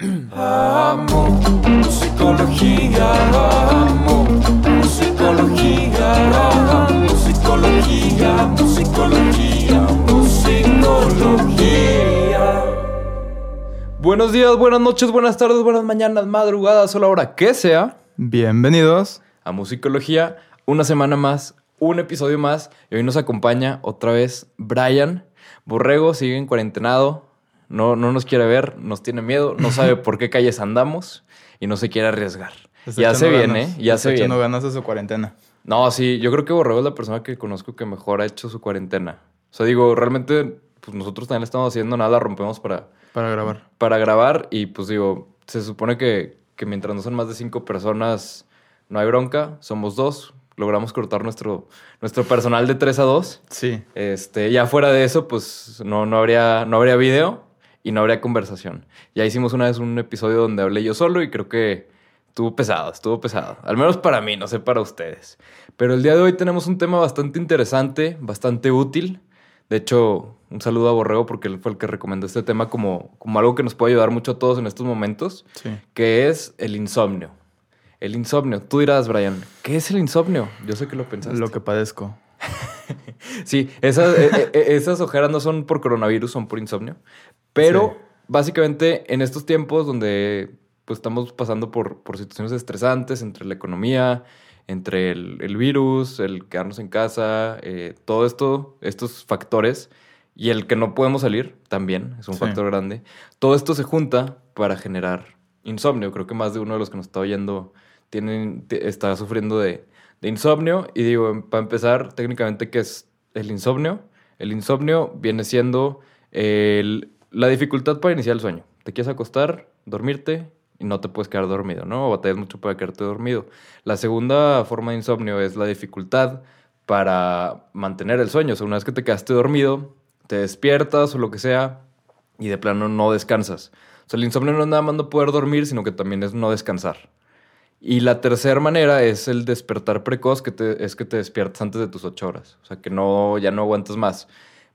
Amo musicología, amo musicología, amo musicología, musicología, musicología. Buenos días, buenas noches, buenas tardes, buenas mañanas, madrugadas o la hora que sea Bienvenidos. a Musicología. Una semana más, un episodio más. Y hoy nos acompaña otra vez Brian. Borrego sigue en cuarentenado. No, no nos quiere ver, nos tiene miedo, no sabe por qué calles andamos y no se quiere arriesgar. Está Ya se viene, ganas. ya Está se echando viene. ganas a su cuarentena. No, sí, yo creo que Borrego es la persona que conozco que mejor ha hecho su cuarentena. O sea, digo, realmente, pues nosotros también le estamos haciendo nada, la rompemos para, Para grabar. para grabar y pues digo, se supone que, que mientras no son más de cinco personas no hay bronca, somos dos, logramos cortar nuestro, nuestro personal de tres a dos. Sí. Este, ya fuera de eso, pues no, no, habría, no habría video y no habría conversación. Ya hicimos una vez un episodio donde hablé yo solo y creo que estuvo pesado, estuvo pesado. Al menos para mí, no sé para ustedes. Pero el día de hoy tenemos un tema bastante interesante, bastante útil. De hecho, un saludo a Borrego porque él fue el que recomendó este tema como, como algo que nos puede ayudar mucho a todos en estos momentos, Sí. que es el insomnio. El insomnio. Tú dirás, Brian, ¿qué es el insomnio? Yo sé que lo pensaste. Lo que padezco. Sí, esas, eh, eh, eh, esas ojeras no son por coronavirus, son por insomnio. Pero Sí. básicamente en estos tiempos donde pues, estamos pasando por, por situaciones estresantes entre la economía, entre el, el virus, el quedarnos en casa, eh, todo esto, estos factores, y el que no podemos salir también es un Sí. factor grande. Todo esto se junta para generar insomnio. Creo que más de uno de los que nos está oyendo tienen, está sufriendo de, de insomnio. Y digo, para empezar, técnicamente, ¿qué es el insomnio? El insomnio viene siendo el- la dificultad para iniciar el sueño. Te quieres acostar, dormirte y no te puedes quedar dormido, ¿no? O batallas mucho para quedarte dormido. La segunda forma de insomnio es la dificultad para mantener el sueño. O sea, una vez que te quedaste dormido, te despiertas o lo que sea y de plano no descansas. O sea, el insomnio no es nada más no poder dormir, sino que también es no descansar. Y la tercera manera es el despertar precoz, que te- es que te despiertas antes de tus ocho horas. O sea, que no, ya no aguantas más.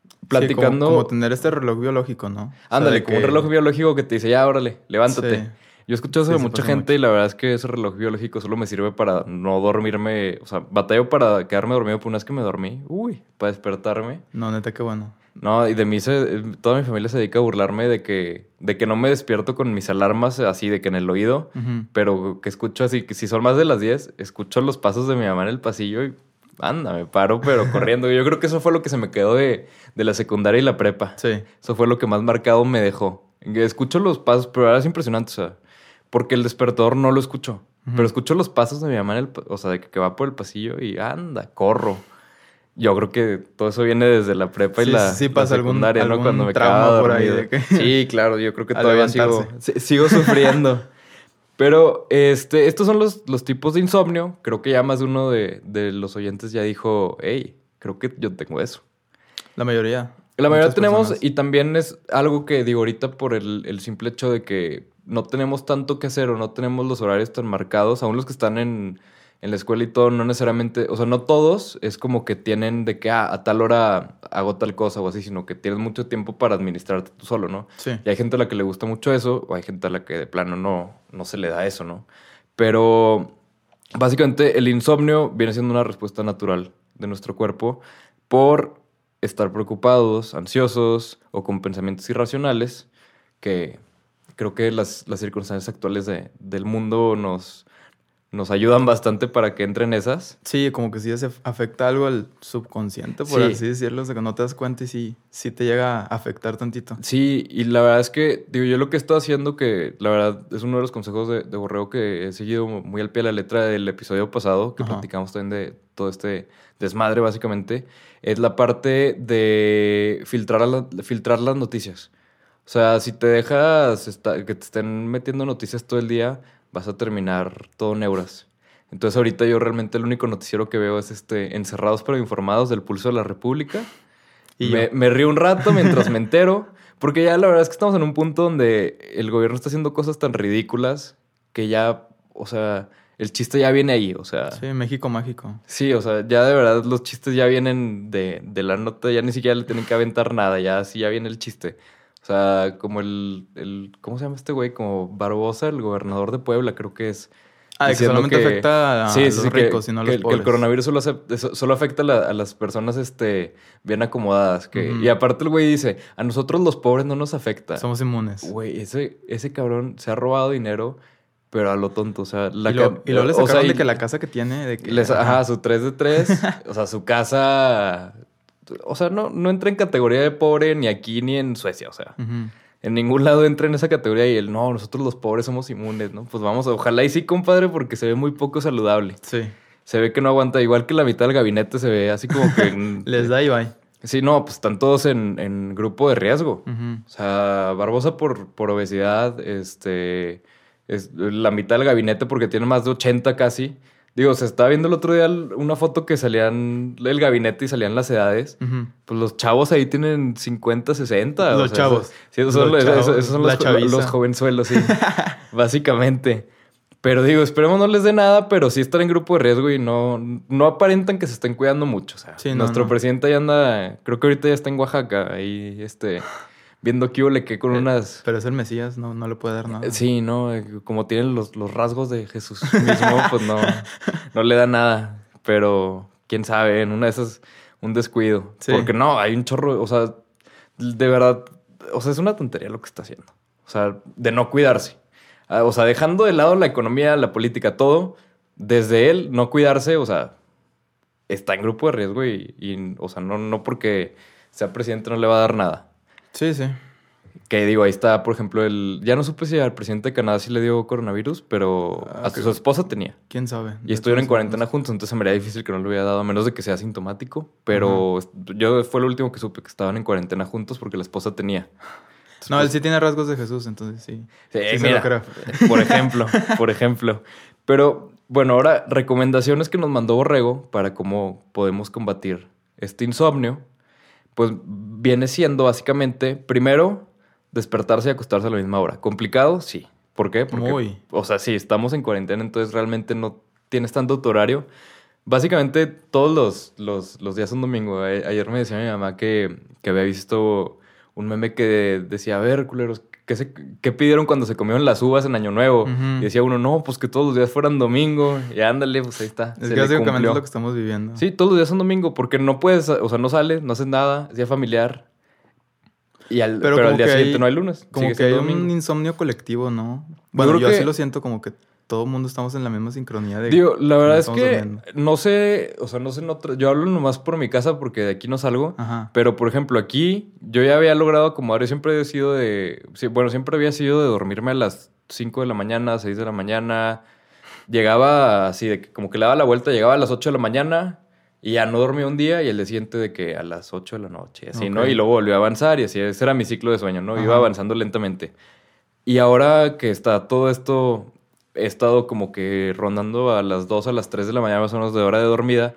Sí, Platicando... como, como tener este reloj biológico, ¿no? O sea, Ándale, como un reloj biológico que te dice, ya, órale, levántate. Sí. Yo he escuchado eso Sí, de mucha gente mucho. y la verdad es que ese reloj biológico solo me sirve para no dormirme. O sea, batallo para quedarme dormido, pero una vez que me dormí, uy, para despertarme. No, neta, qué bueno. No, y de mí se, toda mi familia se dedica a burlarme de que, de que no me despierto con mis alarmas así, de que en el oído, pero que escucho así, que si son más de las 10, escucho los pasos de mi mamá en el pasillo y anda, me paro, pero corriendo. Yo creo que eso fue lo que se me quedó de, de la secundaria y la prepa. Sí. Eso fue lo que más marcado me dejó. Escucho los pasos, pero ahora es impresionante, o sea, porque el despertador no lo escucho. Pero escucho los pasos de mi mamá, en el, o sea, de que, que va por el pasillo y anda, corro. Yo creo que todo eso viene desde la prepa y Sí, la, sí, la pasa algún- secundaria, ¿no? algún Cuando me trauma quedaba por ahí de que- Sí, claro, yo creo que todavía sigo, sigo sufriendo. Pero este, estos son los, los tipos de insomnio. Creo que ya más de uno de, de los oyentes ya dijo, hey, creo que yo tengo eso. La mayoría. La mayoría tenemos, personas. y también es algo que digo ahorita por el, el simple hecho de que no tenemos tanto que hacer o no tenemos los horarios tan marcados, aún los que están en, en la escuela y todo, no necesariamente, o sea, no todos es como que tienen de que ah, a tal hora hago tal cosa o así, sino que tienes mucho tiempo para administrarte tú solo, ¿no? Sí. Y hay gente a la que le gusta mucho eso, o hay gente a la que de plano no, no se le da eso, ¿no? Pero básicamente el insomnio viene siendo una respuesta natural de nuestro cuerpo por estar preocupados, ansiosos o con pensamientos irracionales que creo que las, las circunstancias actuales de- del mundo nos, nos ayudan bastante para que entren esas. Sí, como que sí se afecta algo al subconsciente, por Sí. así decirlo, de que no te das cuenta y sí, sí te llega a afectar tantito. Sí, y la verdad es que, digo, yo lo que estado haciendo, que la verdad es uno de los consejos de, de Borrego que he seguido muy al pie de la letra del episodio pasado, que Ajá. platicamos también de todo este desmadre, básicamente, es la parte de filtrar, a la- filtrar las noticias. O sea, si te dejas que te estén metiendo noticias todo el día, vas a terminar todo neuras. Entonces ahorita yo realmente el único noticiero que veo es este Encerrados pero Informados del Pulso de la República. Y me, río un rato mientras me entero, porque ya la verdad es que estamos en un punto donde el gobierno está haciendo cosas tan ridículas que ya, o sea, el chiste ya viene ahí, o sea, sí, Sí, México mágico. o sea, ya de verdad los chistes ya vienen de, de la nota, ya ni siquiera le tienen que aventar nada, ya así ya viene el chiste. O sea, como el, el ¿cómo se llama este güey? Como Barbosa, el gobernador de Puebla, creo que es. Ah, que solamente afecta a Sí, los sí, sí, que- ricos y no a que, los que pobres. el coronavirus solo, solo afecta a, la- a las personas este, bien acomodadas. Que. Y aparte el güey dice, a nosotros los pobres no nos afecta. Somos inmunes. Güey, ese, ese cabrón se ha robado dinero, pero a lo tonto. O sea, la y, lo- y luego le o sea, sacaron de que la casa que tiene... De que, les- ajá, su 3 de 3. o sea, su casa. O sea, no, no entra en categoría de pobre ni aquí ni en Suecia. O sea, en ningún lado entra en esa categoría y el no, nosotros los pobres somos inmunes, ¿no? Pues vamos, ojalá y sí, compadre, porque se ve muy poco saludable. Sí. Se ve que no aguanta, igual que la mitad del gabinete se ve así como que. Les da y bye. Sí, no, pues están todos en, en grupo de riesgo. O sea, Barbosa por, por obesidad, este, es la mitad del gabinete porque tiene más de 80 casi. Digo, se estaba viendo el otro día una foto que salían el gabinete y salían las edades. Pues los chavos ahí tienen 50, 60. Los chavos. esos- sí, esos son, Los esos- chavos, esos son la los, jovenzuelos, sí. básicamente. Pero digo, esperemos no les dé nada, pero sí están en grupo de riesgo y no, no aparentan que se estén cuidando mucho. O sea, Sí, no, nuestro no. presidente ahí anda, creo que ahorita ya está en Oaxaca, ahí este, viendo qué le que con Eh, unas... Pero es el Mesías, no, no le puede dar nada. Sí, ¿no? Eh, Como tienen los, los rasgos de Jesús mismo, pues no, no le da nada. Pero quién sabe, en una de esas, un descuido. Sí. Porque no, hay un chorro, o sea, de verdad, o sea, es una tontería lo que está haciendo. O sea, de no cuidarse. Ah, O sea, dejando de lado la economía, la política, todo, desde él no cuidarse, o sea, está en grupo de riesgo y, y, o sea, no, no porque sea presidente no le va a dar nada. Sí, sí. Que digo, ahí está, por ejemplo, el. Ya no supe si al presidente de Canadá sí le dio coronavirus, pero Ah, hasta su esposa tenía. ¿Quién sabe? Y estuvieron en cuarentena juntos, entonces me haría difícil que no le hubiera dado, a menos de que sea asintomático. Pero yo fue lo último que supe que estaban en cuarentena juntos porque la esposa tenía. No, él sí tiene rasgos de Jesús, entonces sí. Sí, Sí se mira, lo creo. por ejemplo, por ejemplo. Pero bueno, ahora recomendaciones que nos mandó Borrego para cómo podemos combatir este insomnio. Pues viene siendo básicamente, primero, despertarse y acostarse a la misma hora. ¿Complicado? Sí. ¿Por qué? Porque, Muy. o sea, sí, estamos en cuarentena, entonces realmente no tienes tanto tu horario. Básicamente todos los, los, los días son domingo. Ayer me decía mi mamá que, que había visto un meme que decía, a ver, culeros, ¿qué, se- qué pidieron cuando se comieron las uvas en Año Nuevo? Y decía uno, no, pues que todos los días fueran domingo. Y ándale, pues ahí está. Es se que básicamente es lo que estamos viviendo. Sí, todos los días son domingo, porque no puedes, o sea, no sales, no haces nada, es día familiar. Y al, pero, Pero al día siguiente hay- no hay lunes. Como que hay siendo un domingo. insomnio colectivo, ¿no? Bueno, creo yo que- así lo siento, como que todo el mundo estamos en la misma sincronía de... Digo, la verdad no es que durmiendo. no sé, o sea, no sé en otra, yo hablo nomás por mi casa porque de aquí no salgo. Ajá. Pero, por ejemplo, aquí yo ya había logrado acomodar. Yo siempre he sido de. bueno, siempre había sido de dormirme a las 5 de la mañana, 6 de la mañana. Llegaba así, de que como que le daba la vuelta, llegaba a las 8 de la mañana y ya no dormía un día y el día siguiente de que a las 8 de la noche, y así, ¿no? Ok. Y luego volvió a avanzar y así, ese era mi ciclo de sueño, ¿no? Iba Ajá. avanzando lentamente. Y ahora que está todo esto, he estado como que rondando a las 2, a las 3 de la mañana más o menos de hora de dormida,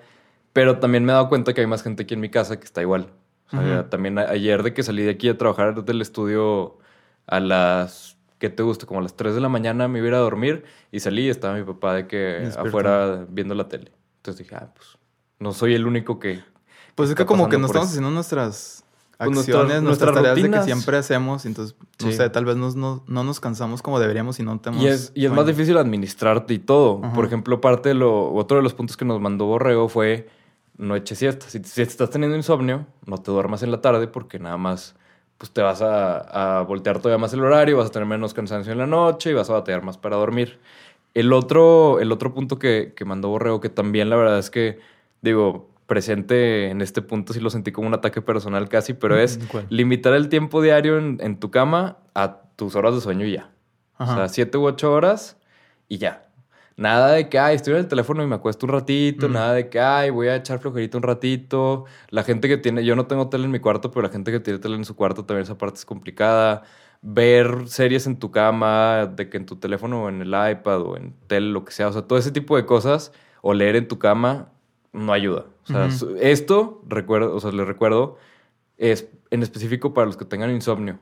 pero también me he dado cuenta que hay más gente aquí en mi casa que está igual. O sea, también ayer de que salí de aquí a trabajar del estudio a las, ¿qué te gusta? Como a las 3 de la mañana me iba a ir a dormir y salí y estaba mi papá de que afuera viendo la tele. Entonces dije, ah, pues no soy el único que... Pues es que como que pasando no por estamos eso. haciendo nuestras acciones, nuestra- nuestras, tareas de que siempre hacemos. Entonces, no Sí. sé, tal vez nos- no, no nos cansamos como deberíamos y no tenemos... Y es, y es más difícil administrarte y todo. Ajá. Por ejemplo, parte de lo, otro de los puntos que nos mandó Borrego fue no eches siesta. Si, si estás teniendo insomnio, no te duermas en la tarde porque nada más pues te vas a, a voltear todavía más el horario, vas a tener menos cansancio en la noche y vas a batallar más para dormir. El otro, el otro punto que, que mandó Borrego, que también la verdad es que, digo, presente en este punto sí lo sentí como un ataque personal casi, pero es ¿Cuál? limitar el tiempo diario en, en tu cama a tus horas de sueño y ya. Ajá. O sea, siete u ocho horas y ya. Nada de que, ay, estoy en el teléfono y me acuesto un ratito. Mm. Nada de que, ay, voy a echar flojerito un ratito. La gente que tiene, yo no tengo tele en mi cuarto, pero la gente que tiene tele en su cuarto también esa parte es complicada. Ver series en tu cama, de que en tu teléfono o en el iPad o en tele, lo que sea. O sea, todo ese tipo de cosas. O leer en tu cama no ayuda. O sea, esto, recuerdo, o sea, les recuerdo, es en específico para los que tengan insomnio.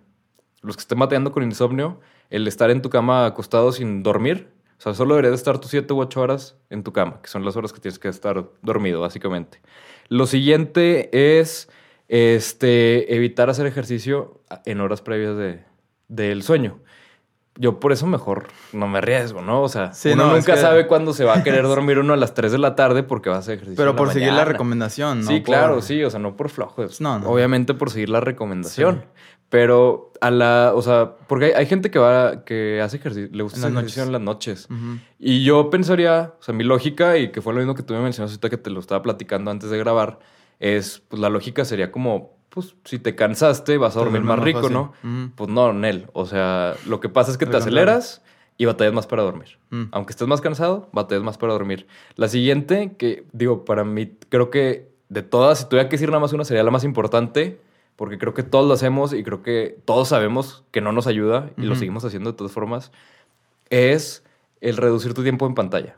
Los que estén mateando con insomnio, el estar en tu cama acostado sin dormir, o sea, solo deberías estar tus 7 u 8 horas en tu cama, que son las horas que tienes que estar dormido, básicamente. Lo siguiente es este, evitar hacer ejercicio en horas previas de, del sueño. Yo por eso mejor no me arriesgo, ¿no? O sea, Sí, uno no, es nunca que- sabe cuándo se va a querer dormir uno a las 3 de la tarde porque va a hacer ejercicio. Pero por la seguir la recomendación, ¿no? Sí, Por- claro, sí, o sea, no por flojos. No, no. Obviamente por seguir la recomendación. Sí. Pero a la, o sea, porque hay, hay gente que va, que hace ejercicio, le gusta hacer las ejercicio noches. en las noches. Y yo pensaría, o sea, mi lógica, y que fue lo mismo que tú me mencionaste ahorita que te lo estaba platicando antes de grabar, es, pues la lógica sería como, pues si te cansaste, vas a dormir más rico, fácil. ¿no? Ujú. Pues no, Nel. O sea, lo que pasa es que te aceleras y batallas más para dormir. Mm. Aunque estés más cansado, batallas más para dormir. La siguiente, que digo, para mí, creo que de todas, si tuviera que decir nada más una, sería la más importante, porque creo que todos lo hacemos y creo que todos sabemos que no nos ayuda y lo seguimos haciendo de todas formas, es el reducir tu tiempo en pantalla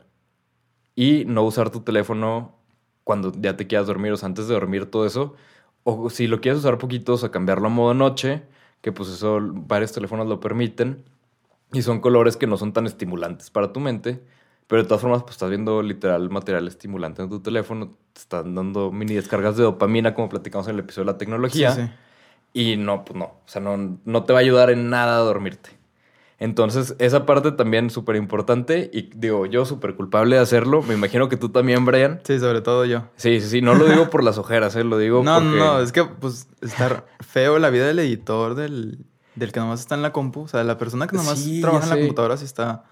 y no usar tu teléfono cuando ya te quieras dormir, o sea, antes de dormir, todo eso. O si lo quieres usar poquito, o sea, cambiarlo a modo noche, que pues eso varios teléfonos lo permiten. Y son colores que no son tan estimulantes para tu mente. Pero de todas formas, pues estás viendo literal material estimulante en tu teléfono. Te están dando mini descargas de dopamina, como platicamos en el episodio de la tecnología. Sí, sí. Y no, pues no. O sea, no, no te va a ayudar en nada a dormirte. Entonces, esa parte también súper importante. Y digo, yo súper culpable de hacerlo. Me imagino que tú también, Brian. Sí, sobre todo yo. Sí, sí, sí. No lo digo por las ojeras, ¿eh? Lo digo No, porque... no, no, es que pues está feo la vida del editor, del, del que nomás está en la compu. O sea, de la persona que nomás Sí, trabaja en la computadora sí está.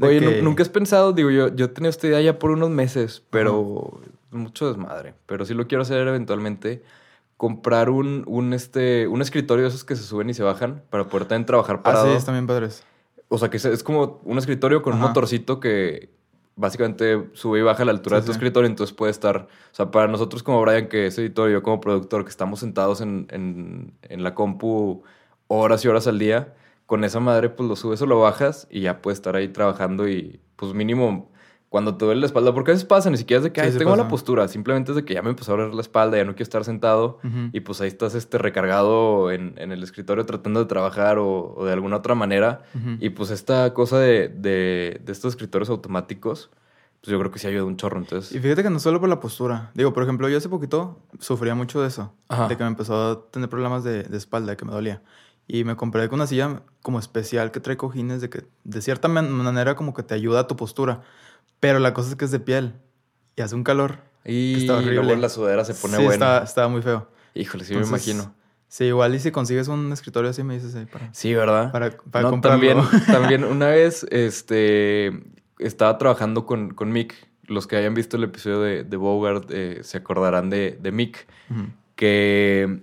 Oye, que- nunca has pensado, digo, yo, yo tenido esta idea ya por unos meses, pero mucho desmadre. Pero sí lo quiero hacer eventualmente. Comprar un, un, este, un escritorio de esos que se suben y se bajan para poder también trabajar Ah, parado. sí, están bien padres. O sea, que es- es como un escritorio con un motorcito que básicamente sube y baja la altura Sí, de tu sí. escritorio. Entonces puede estar, o sea, para nosotros como Brian, que es editor, y yo como productor, que estamos sentados en, en, en la compu horas y horas al día, con esa madre pues lo subes o lo bajas y ya puedes estar ahí trabajando y pues mínimo cuando te duele la espalda, porque a veces pasa, ni siquiera es de que Sí, "Ay, sí tengo la postura, simplemente es de que ya me empezó a doler la espalda, ya no quiero estar sentado. Ujú. Y pues ahí estás este, recargado en, en el escritorio tratando de trabajar o, o de alguna otra manera. Ujú. Y pues esta cosa de, de, de estos escritorios automáticos, pues yo creo que sí ayuda un chorro. Entonces, Y fíjate que no solo por la postura. Digo, por ejemplo, yo hace poquito sufría mucho de eso. Ajá. De que me empezó a tener problemas de, de espalda, que me dolía. Y me compré con una silla como especial que trae cojines de que de cierta man- manera como que te ayuda a tu postura. Pero la cosa es que es de piel. Y hace un calor. y está horrible. luego la sudadera se pone sí, buena. estaba, estaba muy feo. Híjole, sí Entonces, me imagino. Sí, igual y si consigues un escritorio así me dices ahí para... Sí, ¿verdad? Para- para No, comprarlo. También, también una vez este, estaba trabajando con, con Mick. Los que hayan visto el episodio de, de Bogart eh, se acordarán de, de Mick. Que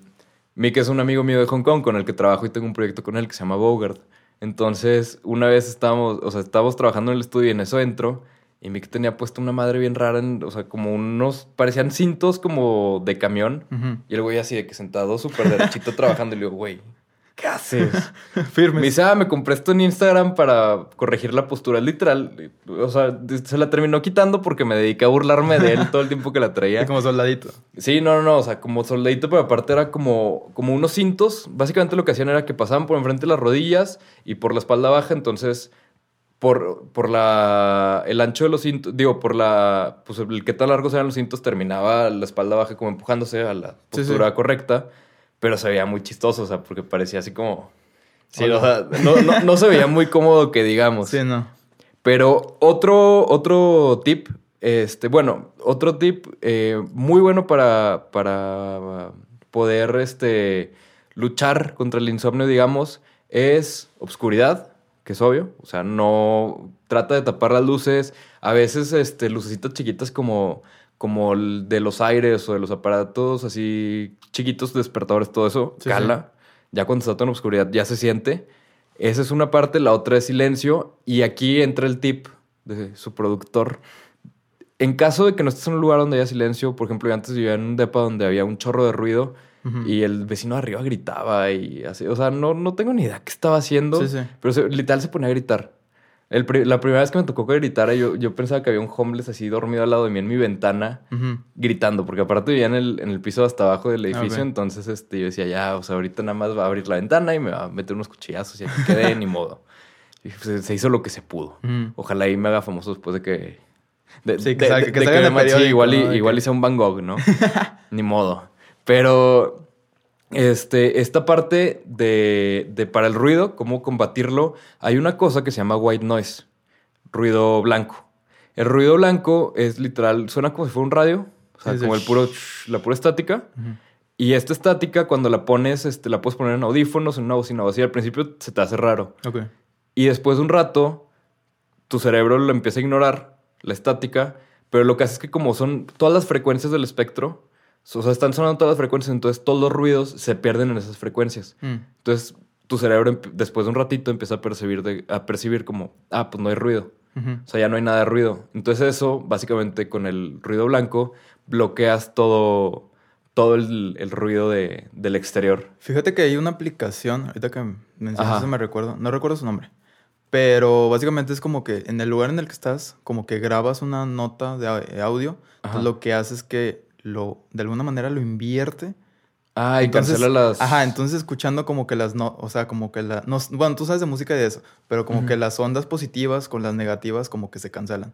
Mick es un amigo mío de Hong Kong con el que trabajo y tengo un proyecto con él que se llama Bogart. Entonces, una vez estábamos, o sea, estábamos trabajando en el estudio y en eso entro y Mick tenía puesto una madre bien rara, en- o sea, como unos, parecían cintos como de camión. Y el güey así de que sentado súper derechito trabajando y le digo, güey, ¿qué haces? Firme. Me dice, ah, me compré esto en Instagram para corregir la postura. Literal, o sea, se la terminó quitando porque me dediqué a burlarme de él todo el tiempo que la traía. Y como soldadito. Sí, no, no, no, o sea, como soldadito, pero aparte era como, como unos cintos. Básicamente lo que hacían era que pasaban por enfrente de las rodillas y por la espalda baja, entonces por, por la, el ancho de los cintos, digo, por la, pues el qué tan largos eran los cintos, terminaba la espalda baja como empujándose a la postura sí. correcta, pero se veía muy chistoso, o sea, porque parecía así como... Sí, o sea, no, no, no se veía muy cómodo que digamos. Sí, no. Pero otro, otro tip, este, bueno, otro tip eh, muy bueno para, para poder este, luchar contra el insomnio, digamos, es obscuridad, que es obvio. O sea, no trata de tapar las luces. A veces, este, lucecitas chiquitas como, como el de los aires o de los aparatos así chiquitos, despertadores, todo eso, Sí, cala. Ya cuando está todo en obscuridad ya se siente. Esa es una parte, la otra es silencio. Y aquí entra el tip de su productor. En caso de que no estés en un lugar donde haya silencio, por ejemplo, yo antes vivía en un depa donde había un chorro de ruido Ujú. y el vecino de arriba gritaba y así. O sea, no, no tengo ni idea qué estaba haciendo, Sí, sí. pero se- literal se ponía a gritar. El la primera vez que me tocó que gritara, yo, yo pensaba que había un homeless así dormido al lado de mí en mi ventana Ujú. gritando, porque aparte vivía en el, en el piso hasta abajo del edificio, ok. entonces este, yo decía, ya, o sea, ahorita nada más va a abrir la ventana y me va a meter unos cuchillazos y aquí quedé, ni modo. Y pues, se hizo lo que se pudo. Ujú. Ojalá ahí me haga famoso después de que... De, Sí, que de- salga- de- que de salga me- sí, periódico, igual, y- igual que- hice un Van Gogh, ¿no? Ni modo. Pero Este, esta parte de, de para el ruido, cómo combatirlo, hay una cosa que se llama white noise, ruido blanco. El ruido blanco es literal, suena como si fuera un radio, o sea, como el puro, la pura estática. Y esta estática, cuando la pones, este, la puedes poner en audífonos, en una bocina o así. Al principio se te hace raro. Y después de un rato, tu cerebro lo empieza a ignorar, la estática, pero lo que hace es que como son todas las frecuencias del espectro, o sea, están sonando todas las frecuencias, entonces todos los ruidos se pierden en esas frecuencias. Mm. Entonces tu cerebro después de un ratito empieza a percibir, de- a percibir como, ah, pues no hay ruido. O sea, ya no hay nada de ruido. Entonces eso, básicamente con el ruido blanco, bloqueas todo, todo el, el ruido de- del exterior. Fíjate que hay una aplicación, ahorita que Ajá. me recuerdo, no recuerdo su nombre, pero básicamente es como que en el lugar en el que estás, como que grabas una nota de au- audio, entonces lo que hace es que lo, de alguna manera lo invierte. Ah, y Entonces, cancela las... Ajá, entonces escuchando como que las no, o sea, como que la, no, bueno, tú sabes de música y de eso, pero como Ujú. que las ondas positivas con las negativas como que se cancelan.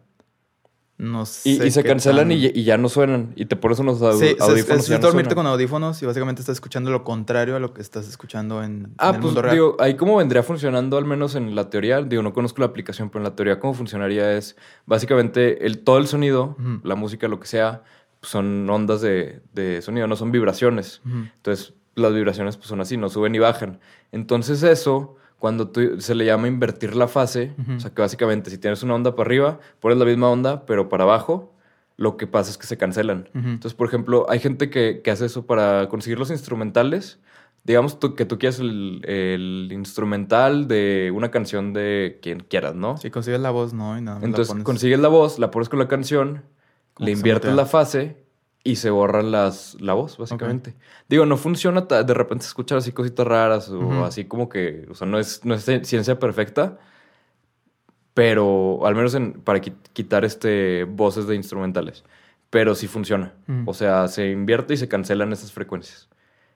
No sé. Y, y se cancelan tan- y, y ya no suenan. Y te pones unos au- Sí, es- audífonos. es, es no dormirte con audífonos y básicamente estás escuchando lo contrario a lo que estás escuchando en, Ah, en el pues mundo real. digo, ahí cómo vendría funcionando, al menos en la teoría, digo, no conozco la aplicación, pero en la teoría cómo funcionaría es básicamente el, todo el sonido, la música, lo que sea, son ondas de, de sonido, no son vibraciones. Entonces, las vibraciones pues, son así, no suben y bajan. Entonces, eso, cuando tú- se le llama invertir la fase, o sea, que básicamente si tienes una onda para arriba, pones la misma onda, pero para abajo, lo que pasa es que se cancelan. Entonces, por ejemplo, hay gente que, que hace eso para conseguir los instrumentales. Digamos tú- que tú quieres el, el instrumental de una canción de quien quieras, ¿no? Si consigues la voz, no, y nada la Entonces pones. consigues la voz, la pones con la canción, le inviertes la fase y se borran las, la voz, básicamente. Digo, no funciona, de repente se escuchan así cositas raras o así como que, o sea, no es, no es ciencia perfecta, pero al menos en- para qui- quitar este, voces de instrumentales. Pero sí funciona. Ujú. O sea, se invierte y se cancelan esas frecuencias.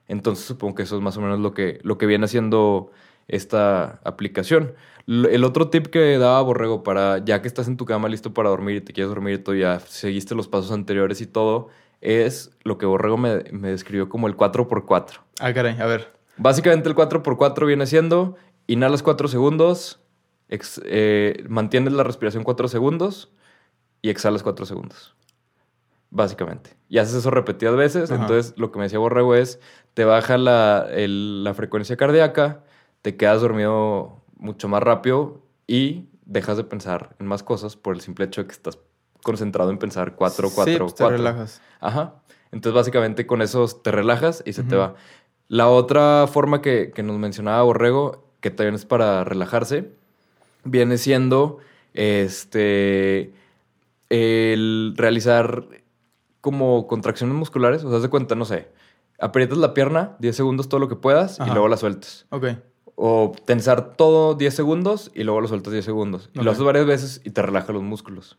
Entonces supongo que eso es más o menos lo que, lo que viene haciendo esta aplicación. El otro tip que daba Borrego para, ya que estás en tu cama listo para dormir y te quieres dormir y tú ya seguiste los pasos anteriores y todo, es lo que Borrego me, me describió como el 4x4. Ah, caray, a ver. Básicamente el 4x4 viene siendo, inhalas 4 segundos, ex- eh, mantienes la respiración 4 segundos y exhalas 4 segundos. Básicamente. Y haces eso repetidas veces. Ajá. Entonces, lo que me decía Borrego es, te baja la, el- la frecuencia cardíaca, te quedas dormido mucho más rápido y dejas de pensar en más cosas por el simple hecho de que estás concentrado en pensar 4, 4, sí, pues 4. te relajas. Ajá. Entonces, básicamente con eso te relajas y se te va. La otra forma que, que nos mencionaba Borrego, que también es para relajarse, viene siendo este el realizar como contracciones musculares. O sea, haz de cuenta, no sé, aprietas la pierna 10 segundos todo lo que puedas y luego la sueltas. Ok. O tensar todo 10 segundos y luego lo sueltas 10 segundos. Y lo haces varias veces y te relaja los músculos.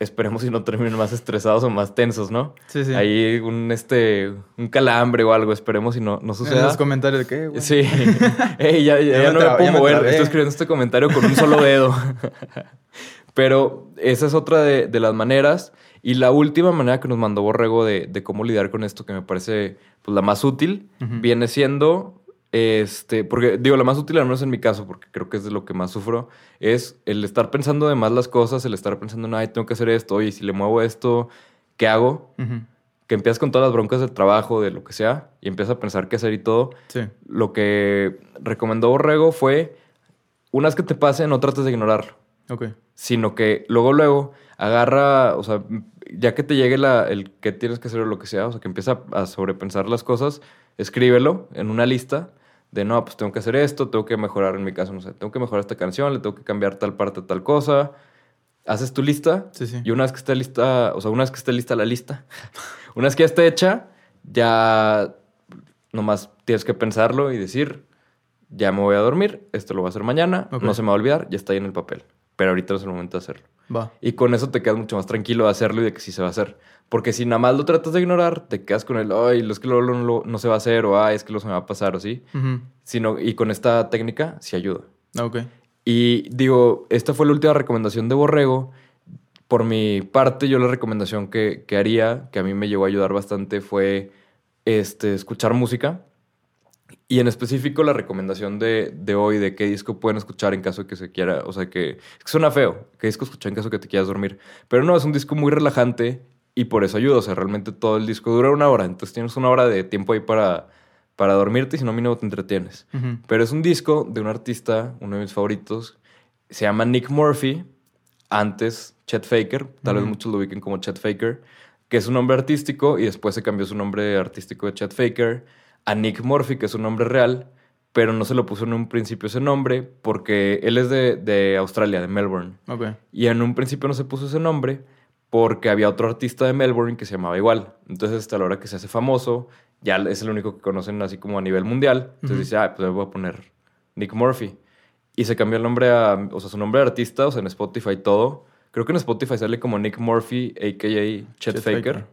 Esperemos si no terminen más estresados o más tensos, ¿no? Sí, sí. Ahí un, este, un calambre o algo. Esperemos si no, no en suceda. los comentarios de qué, güey. Sí. Ey, ya, ya, Ya ya no me puedo mover. Estoy escribiendo este comentario con un solo dedo. Pero esa es otra de, de las maneras. Y la última manera que nos mandó Borrego de, de cómo lidiar con esto, que me parece pues, la más útil, Ujú. viene siendo, este, porque digo, la más útil, al menos en mi caso, porque creo que es de lo que más sufro, es el estar pensando de más las cosas, el estar pensando en, ay, tengo que hacer esto, oye, si le muevo esto, ¿qué hago? Que empiezas con todas las broncas del trabajo, de lo que sea, y empiezas a pensar qué hacer y todo Sí. lo que recomendó Borrego fue, una vez que te pase, no trates de ignorarlo, Ok. sino que luego, luego, agarra, o sea, ya que te llegue la, el que tienes que hacer o lo que sea, o sea, que empieza a sobrepensar las cosas, escríbelo en una lista de, no, pues tengo que hacer esto, tengo que mejorar, en mi caso, no sé, tengo que mejorar esta canción, le tengo que cambiar tal parte, tal cosa. Haces tu lista Sí, sí. y una vez que esté lista, o sea, una vez que esté lista la lista, una vez que ya esté hecha, ya nomás tienes que pensarlo y decir, ya me voy a dormir, esto lo voy a hacer mañana, no se me va a olvidar, ya está ahí en el papel. Pero ahorita no es el momento de hacerlo. Va. Y con eso te quedas mucho más tranquilo de hacerlo y de que sí se va a hacer. Porque si nada más lo tratas de ignorar, te quedas con el, ay, es que luego no, lo- no se va a hacer, o ay, es que luego se me va a pasar, o sí. Ujú. Sino, y con esta técnica sí ayuda. Ok. Y digo, esta fue la última recomendación de Borrego. Por mi parte, yo la recomendación que, que haría, que a mí me llegó a ayudar bastante, fue este, escuchar música. Y en específico la recomendación de, de hoy de qué disco pueden escuchar en caso de que se quiera, o sea que, es que suena feo, qué disco escuchar en caso de que te quieras dormir. Pero no, es un disco muy relajante y por eso ayuda, o sea, realmente todo el disco dura una hora, entonces tienes una hora de tiempo ahí para, para dormirte y si no mínimo te entretienes. Pero es un disco de un artista, uno de mis favoritos, se llama Nick Murphy, antes Chet Faker, tal vez muchos lo ubiquen como Chet Faker, que es un nombre artístico y después se cambió su nombre artístico de Chet Faker a Nick Murphy, que es un nombre real, pero no se lo puso en un principio ese nombre porque él es de, de Australia, de Melbourne. Ok. Y en un principio no se puso ese nombre porque había otro artista de Melbourne que se llamaba igual. Entonces, hasta la hora que se hace famoso, ya es el único que conocen así como a nivel mundial. Entonces dice, ah, pues le voy a poner Nick Murphy. Y se cambió el nombre a, o sea, su nombre de artista, o sea, en Spotify todo. Creo que en Spotify sale como Nick Murphy, a.k.a. Chet, Chet Faker. Faker.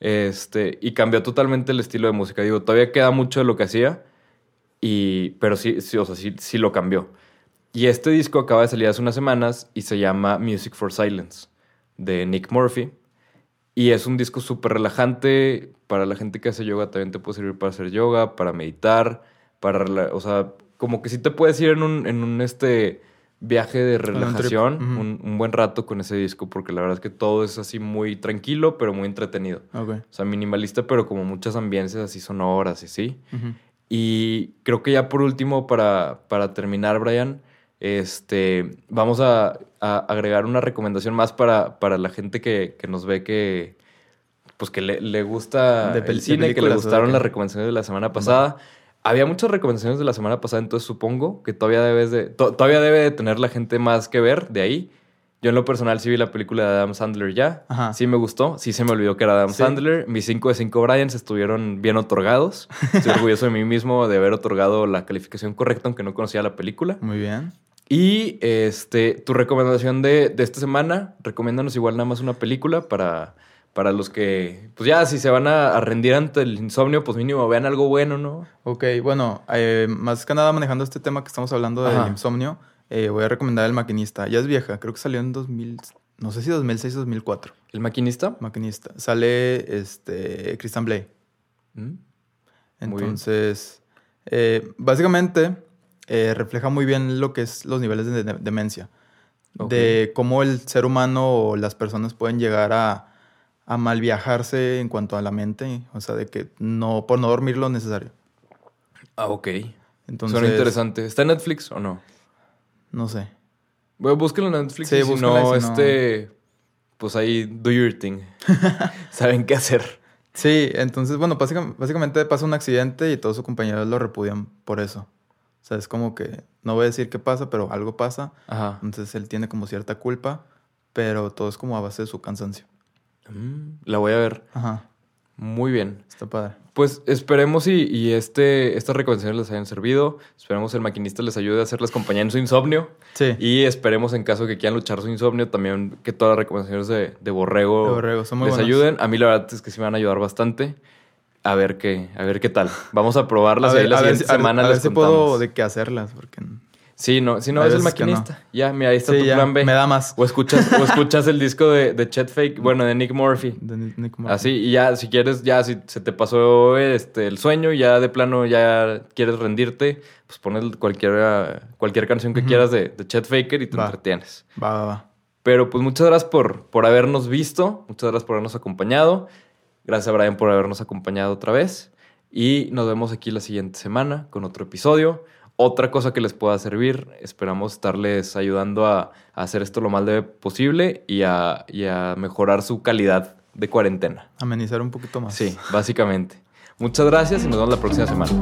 Este, y cambió totalmente el estilo de música. Digo, todavía queda mucho de lo que hacía, y, pero sí, sí, o sea, sí, sí lo cambió. Y este disco acaba de salir hace unas semanas y se llama Music for Silence, de Nick Murphy. Y es un disco súper relajante. Para la gente que hace yoga también te puede servir para hacer yoga, para meditar, para... O sea, como que sí te puedes ir en un, en un este, viaje de relajación un, un buen rato con ese disco, porque la verdad es que todo es así muy tranquilo, pero muy entretenido. O sea, minimalista, pero como muchas ambientes así sonoras y sí. Y creo que ya por último, para, para terminar, Brian, este, vamos a, a agregar una recomendación más para, para la gente que, que nos ve que, pues que le, le gusta De el cine, que le películas, ¿o de gustaron las recomendaciones de la semana pasada. Había muchas recomendaciones de la semana pasada, entonces supongo que todavía debes de, to- todavía debe de tener la gente más que ver de ahí. Yo en lo personal sí vi la película de Adam Sandler ya. Ajá. Sí me gustó. Sí se me olvidó que era Adam Sí. Sandler. Mis 5 de 5 Bryans estuvieron bien otorgados. Estoy orgulloso de mí mismo de haber otorgado la calificación correcta, aunque no conocía la película. Muy bien. Y este, tu recomendación de, de esta semana, recomiéndanos igual nada más una película para, para los que, pues ya, si se van a, a rendir ante el insomnio, pues mínimo vean algo bueno, ¿no? Ok, bueno, eh, más que nada manejando este tema que estamos hablando del Ajá. insomnio, eh, voy a recomendar El Maquinista. Ya es vieja, creo que salió en 2000, no sé si 2006 o 2004. ¿El maquinista? Maquinista. Sale este, Christian Blay. ¿Mm? Entonces, eh, básicamente refleja muy bien lo que es los niveles de, de- demencia. De cómo el ser humano o las personas pueden llegar a, a mal viajarse en cuanto a la mente. O sea, de que no, por no dormir lo necesario. Ah, ok. Entonces, Suena interesante. ¿Está en Netflix o no? No sé. Bueno, búsquenlo en Netflix Sí, y si no, y si no- este, pues ahí, do your thing. Saben qué hacer. Sí, entonces, bueno, básica- básicamente pasa un accidente y todos sus compañeros lo repudian por eso. O sea, es como que, no voy a decir qué pasa, pero algo pasa. Ajá. Entonces él tiene como cierta culpa, pero todo es como a base de su cansancio. Mm, la voy a ver. Ajá, Muy bien. está padre. Pues esperemos y, y este, estas recomendaciones les hayan servido. Esperemos el maquinista les ayude a hacerles compañía en su insomnio. Sí, Y esperemos en caso que quieran luchar su insomnio, también que todas las recomendaciones de, de Borrego, De Borrego, son muy les ayuden. A mí la verdad es que sí me van a ayudar bastante. A ver qué, a ver qué tal. Vamos a probarlas a y ahí ver, la a ver siguiente ver- semana a ver les si contamos. puedo de qué hacerlas, porque... Sí, no, si no Hay es el no. maquinista. Ya, mira, ahí está Sí, tu ya, plan B. me da más. O escuchas, o escuchas el disco de, de Chet Fake, bueno, de Nick Murphy. De Ni- Nick Murphy. Así, y ya, si quieres, ya, si se te pasó este, el sueño y ya de plano ya quieres rendirte, pues pones cualquier, cualquier canción que quieras de, de Chet Faker y te Va. entretienes. Va, va, va. Pero pues muchas gracias por, por habernos visto, muchas gracias por habernos acompañado. Gracias a Brian por habernos acompañado otra vez. Y nos vemos aquí la siguiente semana con otro episodio otra cosa que les pueda servir. Esperamos estarles ayudando a, hacer esto lo más leve posible y a, mejorar su calidad de cuarentena. Amenizar un poquito más. Sí, básicamente. Muchas gracias y nos vemos la próxima semana.